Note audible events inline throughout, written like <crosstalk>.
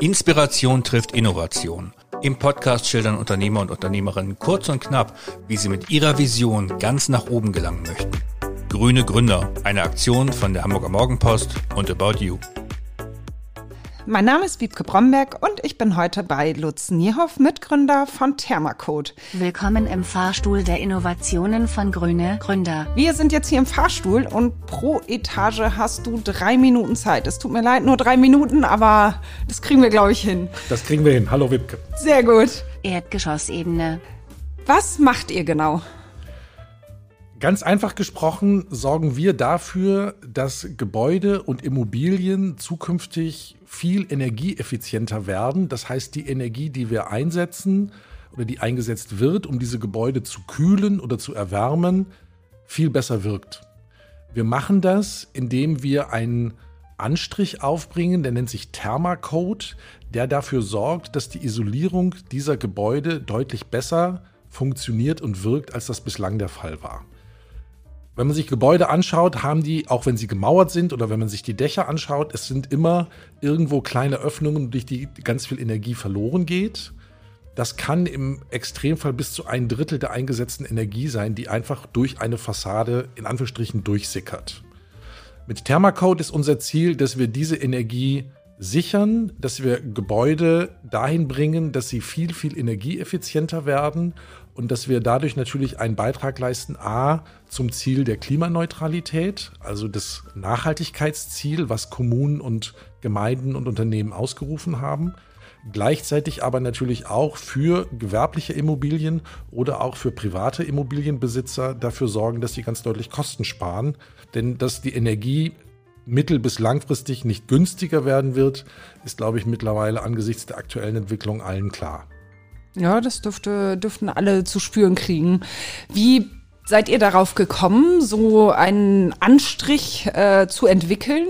Inspiration trifft Innovation. Im Podcast schildern Unternehmer und Unternehmerinnen kurz und knapp, wie sie mit ihrer Vision ganz nach oben gelangen möchten. Grüne Gründer, eine Aktion von der Hamburger Morgenpost und About You. Mein Name ist Wiebke Bromberg und ich bin heute bei Lutz Niehoff, Mitgründer von Thermacode. Willkommen im Fahrstuhl der Innovationen von Grüne Gründer. Wir sind jetzt hier im Fahrstuhl und pro Etage hast du drei Minuten Zeit. Es tut mir leid, nur drei Minuten, aber das kriegen wir, glaube ich, hin. Das kriegen wir hin. Hallo Wiebke. Sehr gut. Erdgeschossebene. Was macht ihr genau? Ganz einfach gesprochen sorgen wir dafür, dass Gebäude und Immobilien zukünftig viel energieeffizienter werden. Das heißt, die Energie, die wir einsetzen oder die eingesetzt wird, um diese Gebäude zu kühlen oder zu erwärmen, viel besser wirkt. Wir machen das, indem wir einen Anstrich aufbringen, der nennt sich Thermacode, der dafür sorgt, dass die Isolierung dieser Gebäude deutlich besser funktioniert und wirkt, als das bislang der Fall war. Wenn man sich Gebäude anschaut, haben die, auch wenn sie gemauert sind oder wenn man sich die Dächer anschaut, es sind immer irgendwo kleine Öffnungen, durch die ganz viel Energie verloren geht. Das kann im Extremfall bis zu ein Drittel der eingesetzten Energie sein, die einfach durch eine Fassade in Anführungsstrichen durchsickert. Mit Thermacode ist unser Ziel, dass wir diese Energie sichern, dass wir Gebäude dahin bringen, dass sie viel, viel energieeffizienter werden und dass wir dadurch natürlich einen Beitrag leisten, a, zum Ziel der Klimaneutralität, also das Nachhaltigkeitsziel, was Kommunen und Gemeinden und Unternehmen ausgerufen haben, gleichzeitig aber natürlich auch für gewerbliche Immobilien oder auch für private Immobilienbesitzer dafür sorgen, dass sie ganz deutlich Kosten sparen, denn dass die Energie mittel- bis langfristig nicht günstiger werden wird, ist, glaube ich, mittlerweile angesichts der aktuellen Entwicklung allen klar. Ja, das dürfte, dürften alle zu spüren kriegen. Wie seid ihr darauf gekommen, so einen Anstrich äh, zu entwickeln?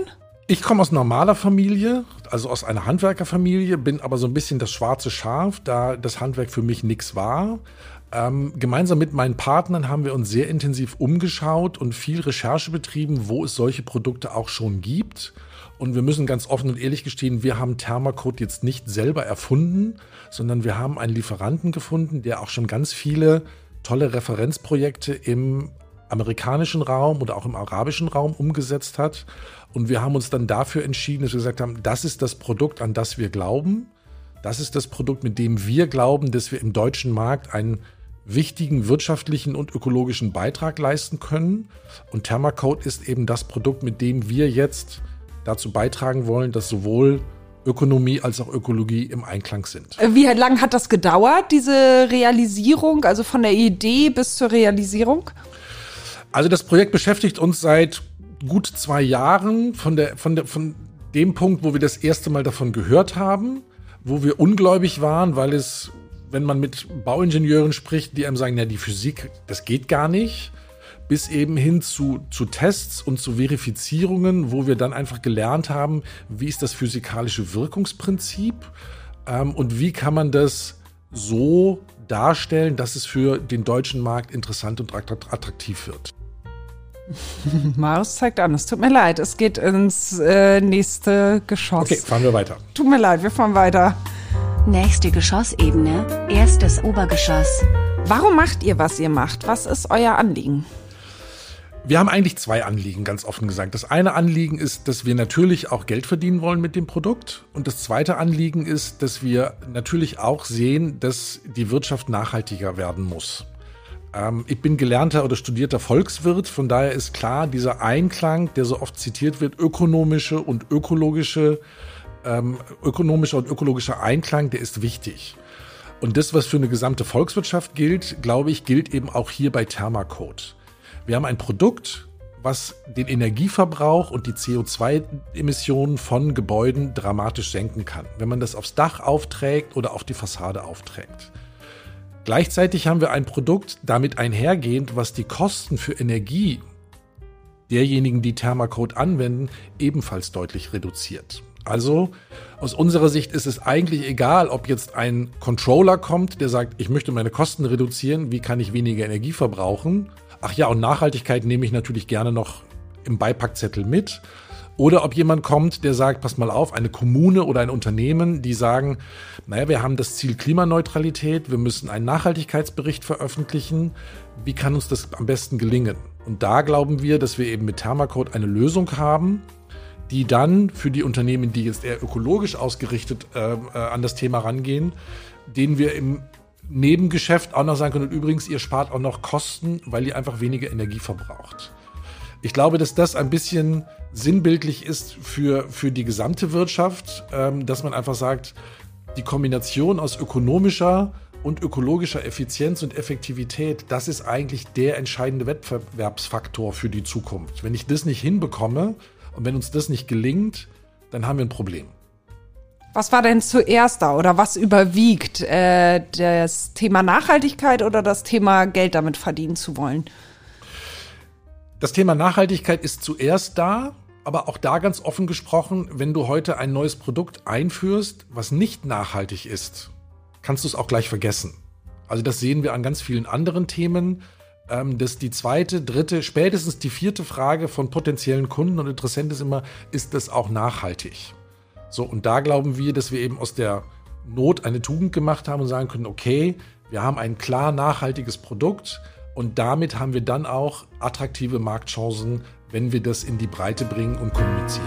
Ich komme aus normaler Familie, also aus einer Handwerkerfamilie, bin aber so ein bisschen das schwarze Schaf, da das Handwerk für mich nichts war. Ähm, gemeinsam mit meinen Partnern haben wir uns sehr intensiv umgeschaut und viel Recherche betrieben, wo es solche Produkte auch schon gibt. Und wir müssen ganz offen und ehrlich gestehen, wir haben Thermacode jetzt nicht selber erfunden, sondern wir haben einen Lieferanten gefunden, der auch schon ganz viele tolle Referenzprojekte im amerikanischen Raum oder auch im arabischen Raum umgesetzt hat. Und wir haben uns dann dafür entschieden, dass wir gesagt haben, das ist das Produkt, an das wir glauben. Das ist das Produkt, mit dem wir glauben, dass wir im deutschen Markt einen wichtigen wirtschaftlichen und ökologischen Beitrag leisten können. Und Thermacode ist eben das Produkt, mit dem wir jetzt dazu beitragen wollen, dass sowohl Ökonomie als auch Ökologie im Einklang sind. Wie lange hat das gedauert, diese Realisierung, also von der Idee bis zur Realisierung? Also das Projekt beschäftigt uns seit gut zwei Jahren von, der, von, der, von dem Punkt, wo wir das erste Mal davon gehört haben, wo wir ungläubig waren, weil es, wenn man mit Bauingenieuren spricht, die einem sagen, ja, die Physik, das geht gar nicht bis eben hin zu, zu Tests und zu Verifizierungen, wo wir dann einfach gelernt haben, wie ist das physikalische Wirkungsprinzip ähm, und wie kann man das so darstellen, dass es für den deutschen Markt interessant und attraktiv wird. <laughs> Marius zeigt an, es tut mir leid, es geht ins äh, nächste Geschoss. Okay, fahren wir weiter. Tut mir leid, wir fahren weiter. Nächste Geschossebene, erstes Obergeschoss. Warum macht ihr, was ihr macht? Was ist euer Anliegen? Wir haben eigentlich zwei Anliegen, ganz offen gesagt. Das eine Anliegen ist, dass wir natürlich auch Geld verdienen wollen mit dem Produkt. Und das zweite Anliegen ist, dass wir natürlich auch sehen, dass die Wirtschaft nachhaltiger werden muss. Ähm, ich bin gelernter oder studierter Volkswirt, von daher ist klar, dieser Einklang, der so oft zitiert wird, ökonomische und ökologische, ähm, ökonomischer und ökologischer Einklang, der ist wichtig. Und das, was für eine gesamte Volkswirtschaft gilt, glaube ich, gilt eben auch hier bei Thermacode. Wir haben ein Produkt, was den Energieverbrauch und die CO2-Emissionen von Gebäuden dramatisch senken kann, wenn man das aufs Dach aufträgt oder auf die Fassade aufträgt. Gleichzeitig haben wir ein Produkt damit einhergehend, was die Kosten für Energie derjenigen, die Thermacode anwenden, ebenfalls deutlich reduziert. Also aus unserer Sicht ist es eigentlich egal, ob jetzt ein Controller kommt, der sagt, ich möchte meine Kosten reduzieren, wie kann ich weniger Energie verbrauchen, Ach ja, und Nachhaltigkeit nehme ich natürlich gerne noch im Beipackzettel mit. Oder ob jemand kommt, der sagt, pass mal auf, eine Kommune oder ein Unternehmen, die sagen, naja, wir haben das Ziel Klimaneutralität, wir müssen einen Nachhaltigkeitsbericht veröffentlichen. Wie kann uns das am besten gelingen? Und da glauben wir, dass wir eben mit Thermacode eine Lösung haben, die dann für die Unternehmen, die jetzt eher ökologisch ausgerichtet äh, äh, an das Thema rangehen, denen wir im Nebengeschäft auch noch sagen können, und übrigens, ihr spart auch noch Kosten, weil ihr einfach weniger Energie verbraucht. Ich glaube, dass das ein bisschen sinnbildlich ist für, für die gesamte Wirtschaft, ähm, dass man einfach sagt, die Kombination aus ökonomischer und ökologischer Effizienz und Effektivität, das ist eigentlich der entscheidende Wettbewerbsfaktor für die Zukunft. Wenn ich das nicht hinbekomme und wenn uns das nicht gelingt, dann haben wir ein Problem. Was war denn zuerst da oder was überwiegt? Äh, das Thema Nachhaltigkeit oder das Thema Geld damit verdienen zu wollen? Das Thema Nachhaltigkeit ist zuerst da, aber auch da ganz offen gesprochen, wenn du heute ein neues Produkt einführst, was nicht nachhaltig ist, kannst du es auch gleich vergessen. Also das sehen wir an ganz vielen anderen Themen. Ähm, dass die zweite, dritte, spätestens die vierte Frage von potenziellen Kunden und Interessenten ist immer, ist das auch nachhaltig? So, und da glauben wir, dass wir eben aus der Not eine Tugend gemacht haben und sagen können, okay, wir haben ein klar nachhaltiges Produkt, und damit haben wir dann auch attraktive Marktchancen, wenn wir das in die Breite bringen und kommunizieren.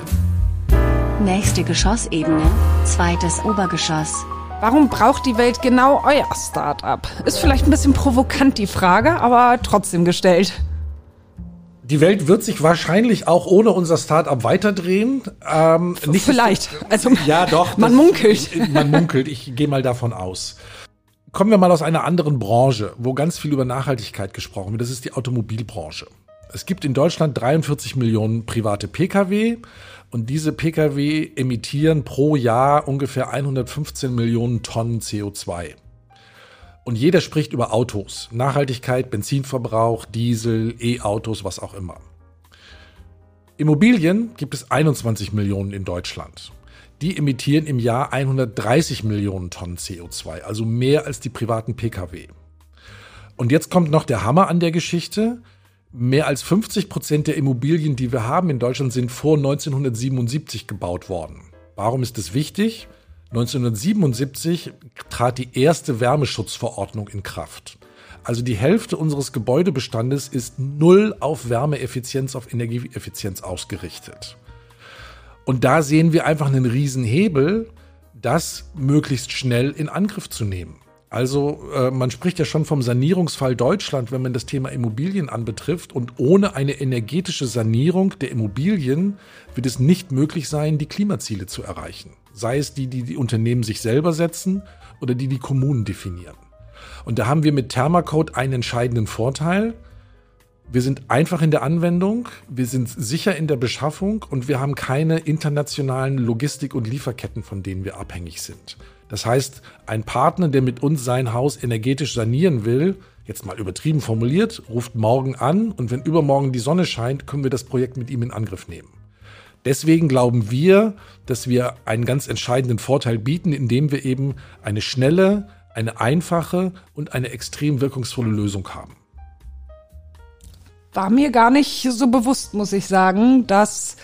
Nächste Geschossebene, zweites Obergeschoss. Warum braucht die Welt genau euer Startup? Ist vielleicht ein bisschen provokant die Frage, aber trotzdem gestellt. Die Welt wird sich wahrscheinlich auch ohne unser Startup weiterdrehen. Ähm, nicht vielleicht. Also ja, doch. Man das, munkelt. Man munkelt. Ich gehe mal davon aus. Kommen wir mal aus einer anderen Branche, wo ganz viel über Nachhaltigkeit gesprochen wird. Das ist die Automobilbranche. Es gibt in Deutschland 43 Millionen private Pkw und diese Pkw emittieren pro Jahr ungefähr 115 Millionen Tonnen CO2. Und jeder spricht über Autos, Nachhaltigkeit, Benzinverbrauch, Diesel, E-Autos, was auch immer. Immobilien gibt es 21 Millionen in Deutschland die emittieren im Jahr 130 Millionen Tonnen CO2, also mehr als die privaten Pkw. Und jetzt kommt noch der Hammer an der Geschichte. Mehr als 50 Prozent der Immobilien, die wir haben in Deutschland, sind vor 1977 gebaut worden. Warum ist das wichtig? 1977 trat die erste Wärmeschutzverordnung in Kraft. Also die Hälfte unseres Gebäudebestandes ist null auf Wärmeeffizienz, auf Energieeffizienz ausgerichtet. Und da sehen wir einfach einen Riesenhebel, das möglichst schnell in Angriff zu nehmen. Also äh, man spricht ja schon vom Sanierungsfall Deutschland, wenn man das Thema Immobilien anbetrifft. Und ohne eine energetische Sanierung der Immobilien wird es nicht möglich sein, die Klimaziele zu erreichen. Sei es die, die die Unternehmen sich selber setzen oder die die Kommunen definieren. Und da haben wir mit Thermacode einen entscheidenden Vorteil. Wir sind einfach in der Anwendung, wir sind sicher in der Beschaffung und wir haben keine internationalen Logistik- und Lieferketten, von denen wir abhängig sind. Das heißt, ein Partner, der mit uns sein Haus energetisch sanieren will, jetzt mal übertrieben formuliert, ruft morgen an und wenn übermorgen die Sonne scheint, können wir das Projekt mit ihm in Angriff nehmen. Deswegen glauben wir, dass wir einen ganz entscheidenden Vorteil bieten, indem wir eben eine schnelle, eine einfache und eine extrem wirkungsvolle Lösung haben. War mir gar nicht so bewusst, muss ich sagen, dass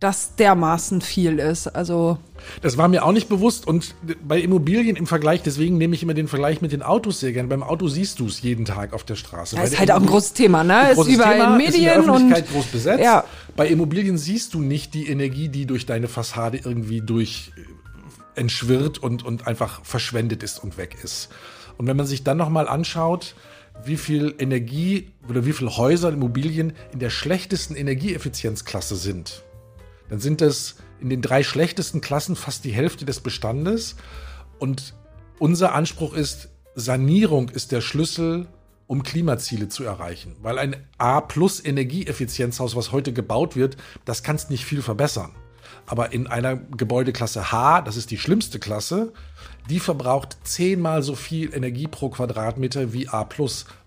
das dermaßen viel ist. Also das war mir auch nicht bewusst und bei Immobilien im Vergleich, deswegen nehme ich immer den Vergleich mit den Autos sehr gerne. Beim Auto siehst du es jeden Tag auf der Straße. Das ist halt auch ein großes Thema, ne? Ist überall Thema, in Medien ist in der Öffentlichkeit und groß besetzt. Ja. Bei Immobilien siehst du nicht die Energie, die durch deine Fassade irgendwie durch äh, entschwirrt und und einfach verschwendet ist und weg ist. Und wenn man sich dann noch mal anschaut, wie viel Energie oder wie viele Häuser, Immobilien in der schlechtesten Energieeffizienzklasse sind, dann sind das in den drei schlechtesten Klassen fast die Hälfte des Bestandes. Und unser Anspruch ist, Sanierung ist der Schlüssel, um Klimaziele zu erreichen. Weil ein A plus Energieeffizienzhaus, was heute gebaut wird, das kannst nicht viel verbessern. Aber in einer Gebäudeklasse H, das ist die schlimmste Klasse, die verbraucht zehnmal so viel Energie pro Quadratmeter wie A+.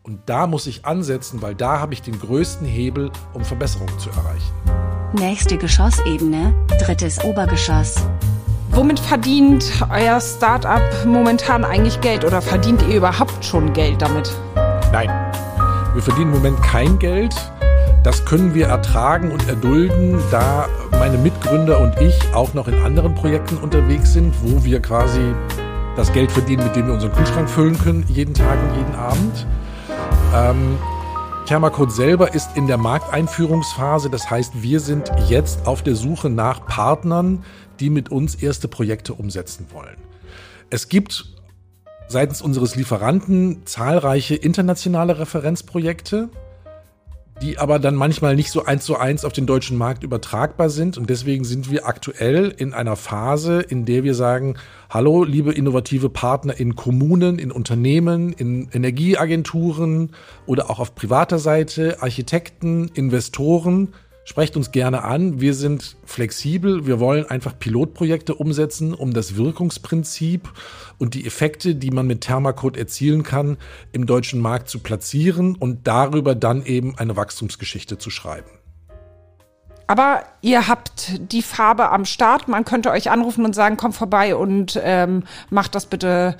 Und da muss ich ansetzen, weil da habe ich den größten Hebel, um Verbesserungen zu erreichen. Nächste Geschossebene, drittes Obergeschoss. Womit verdient euer Startup momentan eigentlich Geld oder verdient ihr überhaupt schon Geld damit? Nein, wir verdienen im Moment kein Geld. Das können wir ertragen und erdulden, da meine Mitgründer und ich auch noch in anderen Projekten unterwegs sind, wo wir quasi das Geld verdienen, mit dem wir unseren Kühlschrank füllen können, jeden Tag und jeden Abend. Ähm, Thermacode selber ist in der Markteinführungsphase. Das heißt, wir sind jetzt auf der Suche nach Partnern, die mit uns erste Projekte umsetzen wollen. Es gibt seitens unseres Lieferanten zahlreiche internationale Referenzprojekte die aber dann manchmal nicht so eins zu eins auf den deutschen Markt übertragbar sind. Und deswegen sind wir aktuell in einer Phase, in der wir sagen, hallo, liebe innovative Partner in Kommunen, in Unternehmen, in Energieagenturen oder auch auf privater Seite, Architekten, Investoren, Sprecht uns gerne an. Wir sind flexibel. Wir wollen einfach Pilotprojekte umsetzen, um das Wirkungsprinzip und die Effekte, die man mit Thermacode erzielen kann, im deutschen Markt zu platzieren und darüber dann eben eine Wachstumsgeschichte zu schreiben. Aber ihr habt die Farbe am Start. Man könnte euch anrufen und sagen, komm vorbei und ähm, macht das bitte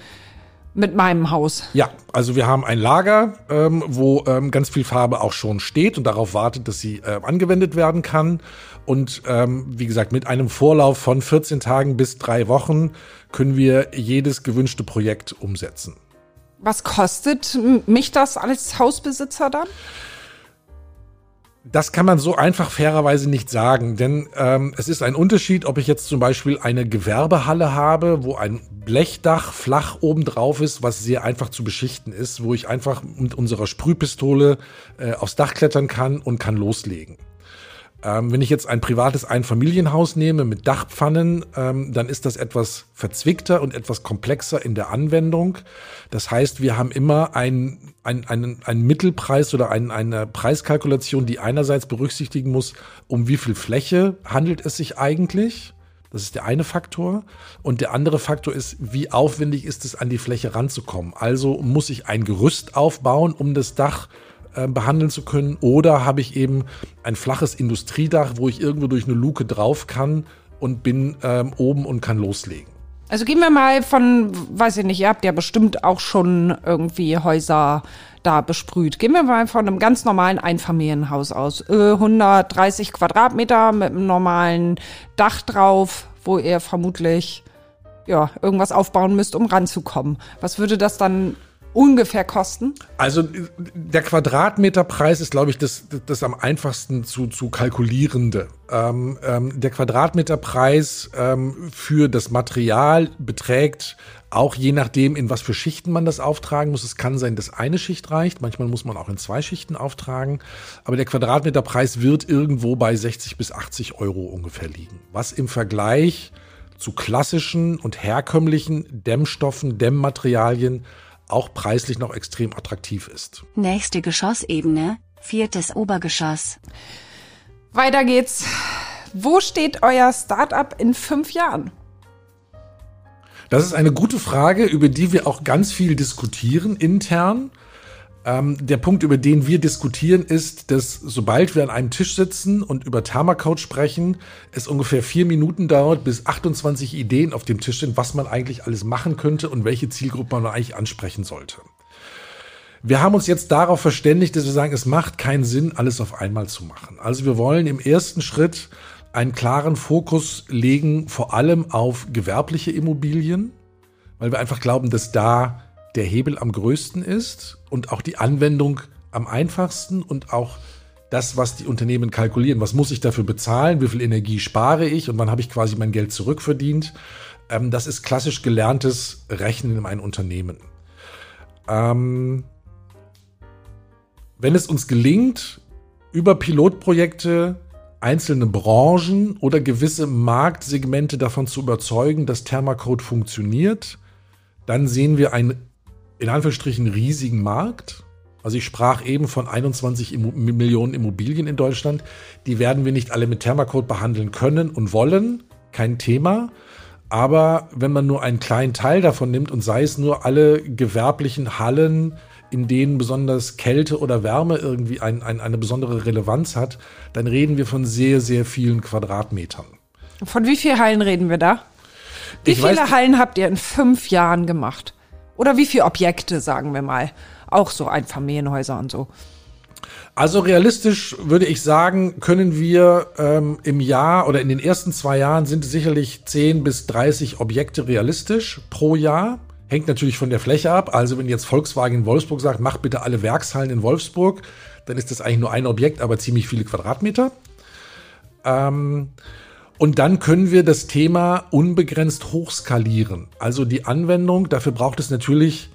mit meinem Haus. Ja, also wir haben ein Lager, ähm, wo ähm, ganz viel Farbe auch schon steht und darauf wartet, dass sie äh, angewendet werden kann. Und ähm, wie gesagt, mit einem Vorlauf von 14 Tagen bis drei Wochen können wir jedes gewünschte Projekt umsetzen. Was kostet mich das als Hausbesitzer dann? Das kann man so einfach fairerweise nicht sagen, denn ähm, es ist ein Unterschied, ob ich jetzt zum Beispiel eine Gewerbehalle habe, wo ein Blechdach flach oben drauf ist, was sehr einfach zu beschichten ist, wo ich einfach mit unserer Sprühpistole äh, aufs Dach klettern kann und kann loslegen. Ähm, wenn ich jetzt ein privates Einfamilienhaus nehme mit Dachpfannen, ähm, dann ist das etwas verzwickter und etwas komplexer in der Anwendung. Das heißt, wir haben immer einen, einen, einen, einen Mittelpreis oder ein, eine Preiskalkulation, die einerseits berücksichtigen muss, um wie viel Fläche handelt es sich eigentlich. Das ist der eine Faktor. Und der andere Faktor ist, wie aufwendig ist es, an die Fläche ranzukommen. Also muss ich ein Gerüst aufbauen, um das Dach behandeln zu können. Oder habe ich eben ein flaches Industriedach, wo ich irgendwo durch eine Luke drauf kann und bin ähm, oben und kann loslegen. Also gehen wir mal von, weiß ich nicht, ihr habt ja bestimmt auch schon irgendwie Häuser da besprüht. Gehen wir mal von einem ganz normalen Einfamilienhaus aus. 130 äh, Quadratmeter mit einem normalen Dach drauf, wo ihr vermutlich ja, irgendwas aufbauen müsst, um ranzukommen. Was würde das dann ungefähr kosten? Also der Quadratmeterpreis ist, glaube ich, das, das am einfachsten zu, zu kalkulierende. Ähm, ähm, der Quadratmeterpreis ähm, für das Material beträgt auch je nachdem, in was für Schichten man das auftragen muss. Es kann sein, dass eine Schicht reicht. Manchmal muss man auch in zwei Schichten auftragen. Aber der Quadratmeterpreis wird irgendwo bei 60 bis 80 Euro ungefähr liegen. Was im Vergleich zu klassischen und herkömmlichen Dämmstoffen, Dämmmaterialien auch preislich noch extrem attraktiv ist. Nächste Geschossebene, viertes Obergeschoss. Weiter geht's. Wo steht euer Startup in fünf Jahren? Das ist eine gute Frage, über die wir auch ganz viel diskutieren intern. Ähm, der Punkt, über den wir diskutieren, ist, dass sobald wir an einem Tisch sitzen und über Thermacode sprechen, es ungefähr vier Minuten dauert, bis 28 Ideen auf dem Tisch sind, was man eigentlich alles machen könnte und welche Zielgruppe man eigentlich ansprechen sollte. Wir haben uns jetzt darauf verständigt, dass wir sagen, es macht keinen Sinn, alles auf einmal zu machen. Also wir wollen im ersten Schritt einen klaren Fokus legen, vor allem auf gewerbliche Immobilien, weil wir einfach glauben, dass da der Hebel am größten ist und auch die Anwendung am einfachsten und auch das, was die Unternehmen kalkulieren. Was muss ich dafür bezahlen? Wie viel Energie spare ich? Und wann habe ich quasi mein Geld zurückverdient? Ähm, das ist klassisch gelerntes Rechnen in einem Unternehmen. Ähm, wenn es uns gelingt, über Pilotprojekte einzelne Branchen oder gewisse Marktsegmente davon zu überzeugen, dass Thermacode funktioniert, dann sehen wir ein in Anführungsstrichen riesigen Markt. Also ich sprach eben von 21 Millionen Immobilien in Deutschland. Die werden wir nicht alle mit Thermacode behandeln können und wollen. Kein Thema. Aber wenn man nur einen kleinen Teil davon nimmt und sei es nur alle gewerblichen Hallen, in denen besonders Kälte oder Wärme irgendwie ein, ein, eine besondere Relevanz hat, dann reden wir von sehr, sehr vielen Quadratmetern. Von wie vielen Hallen reden wir da? Wie ich viele weiß, Hallen habt ihr in fünf Jahren gemacht? Oder wie viele Objekte, sagen wir mal? Auch so Einfamilienhäuser und so. Also realistisch würde ich sagen, können wir ähm, im Jahr oder in den ersten zwei Jahren sind sicherlich 10 bis 30 Objekte realistisch pro Jahr. Hängt natürlich von der Fläche ab. Also wenn jetzt Volkswagen in Wolfsburg sagt, mach bitte alle Werkshallen in Wolfsburg, dann ist das eigentlich nur ein Objekt, aber ziemlich viele Quadratmeter. Ähm, und dann können wir das Thema unbegrenzt hochskalieren. Also die Anwendung, dafür braucht es natürlich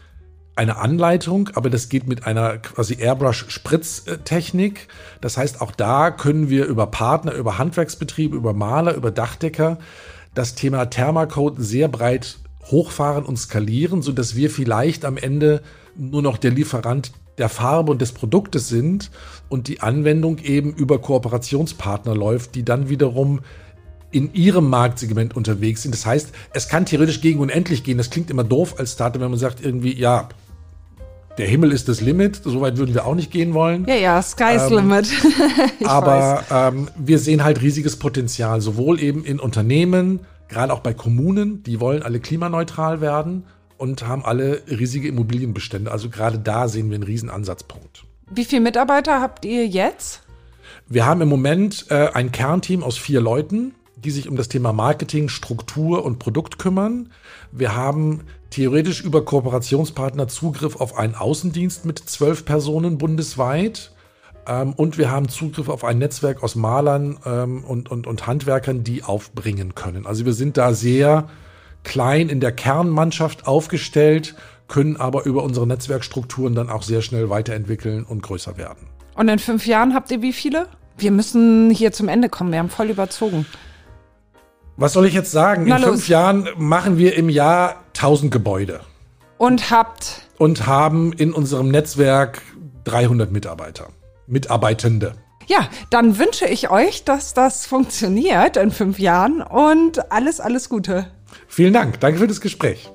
eine Anleitung, aber das geht mit einer quasi Airbrush-Spritztechnik. Das heißt, auch da können wir über Partner, über Handwerksbetriebe, über Maler, über Dachdecker das Thema Thermacode sehr breit hochfahren und skalieren, so dass wir vielleicht am Ende nur noch der Lieferant der Farbe und des Produktes sind und die Anwendung eben über Kooperationspartner läuft, die dann wiederum in ihrem Marktsegment unterwegs sind. Das heißt, es kann theoretisch gegen unendlich gehen. Das klingt immer doof als Startup, wenn man sagt irgendwie, ja, der Himmel ist das Limit. So weit würden wir auch nicht gehen wollen. Ja, ja, Sky's ähm, Limit. <laughs> <laughs> aber ähm, wir sehen halt riesiges Potenzial, sowohl eben in Unternehmen, gerade auch bei Kommunen, die wollen alle klimaneutral werden und haben alle riesige Immobilienbestände. Also gerade da sehen wir einen riesen Ansatzpunkt. Wie viele Mitarbeiter habt ihr jetzt? Wir haben im Moment äh, ein Kernteam aus vier Leuten, die sich um das Thema Marketing, Struktur und Produkt kümmern. Wir haben theoretisch über Kooperationspartner Zugriff auf einen Außendienst mit zwölf Personen bundesweit. Ähm, und wir haben Zugriff auf ein Netzwerk aus Malern ähm, und, und, und Handwerkern, die aufbringen können. Also wir sind da sehr klein in der Kernmannschaft aufgestellt, können aber über unsere Netzwerkstrukturen dann auch sehr schnell weiterentwickeln und größer werden. Und in fünf Jahren habt ihr wie viele? Wir müssen hier zum Ende kommen. Wir haben voll überzogen. Was soll ich jetzt sagen? Na in los. fünf Jahren machen wir im Jahr 1000 Gebäude. Und habt? Und haben in unserem Netzwerk 300 Mitarbeiter. Mitarbeitende. Ja, dann wünsche ich euch, dass das funktioniert in fünf Jahren und alles, alles Gute. Vielen Dank. Danke für das Gespräch.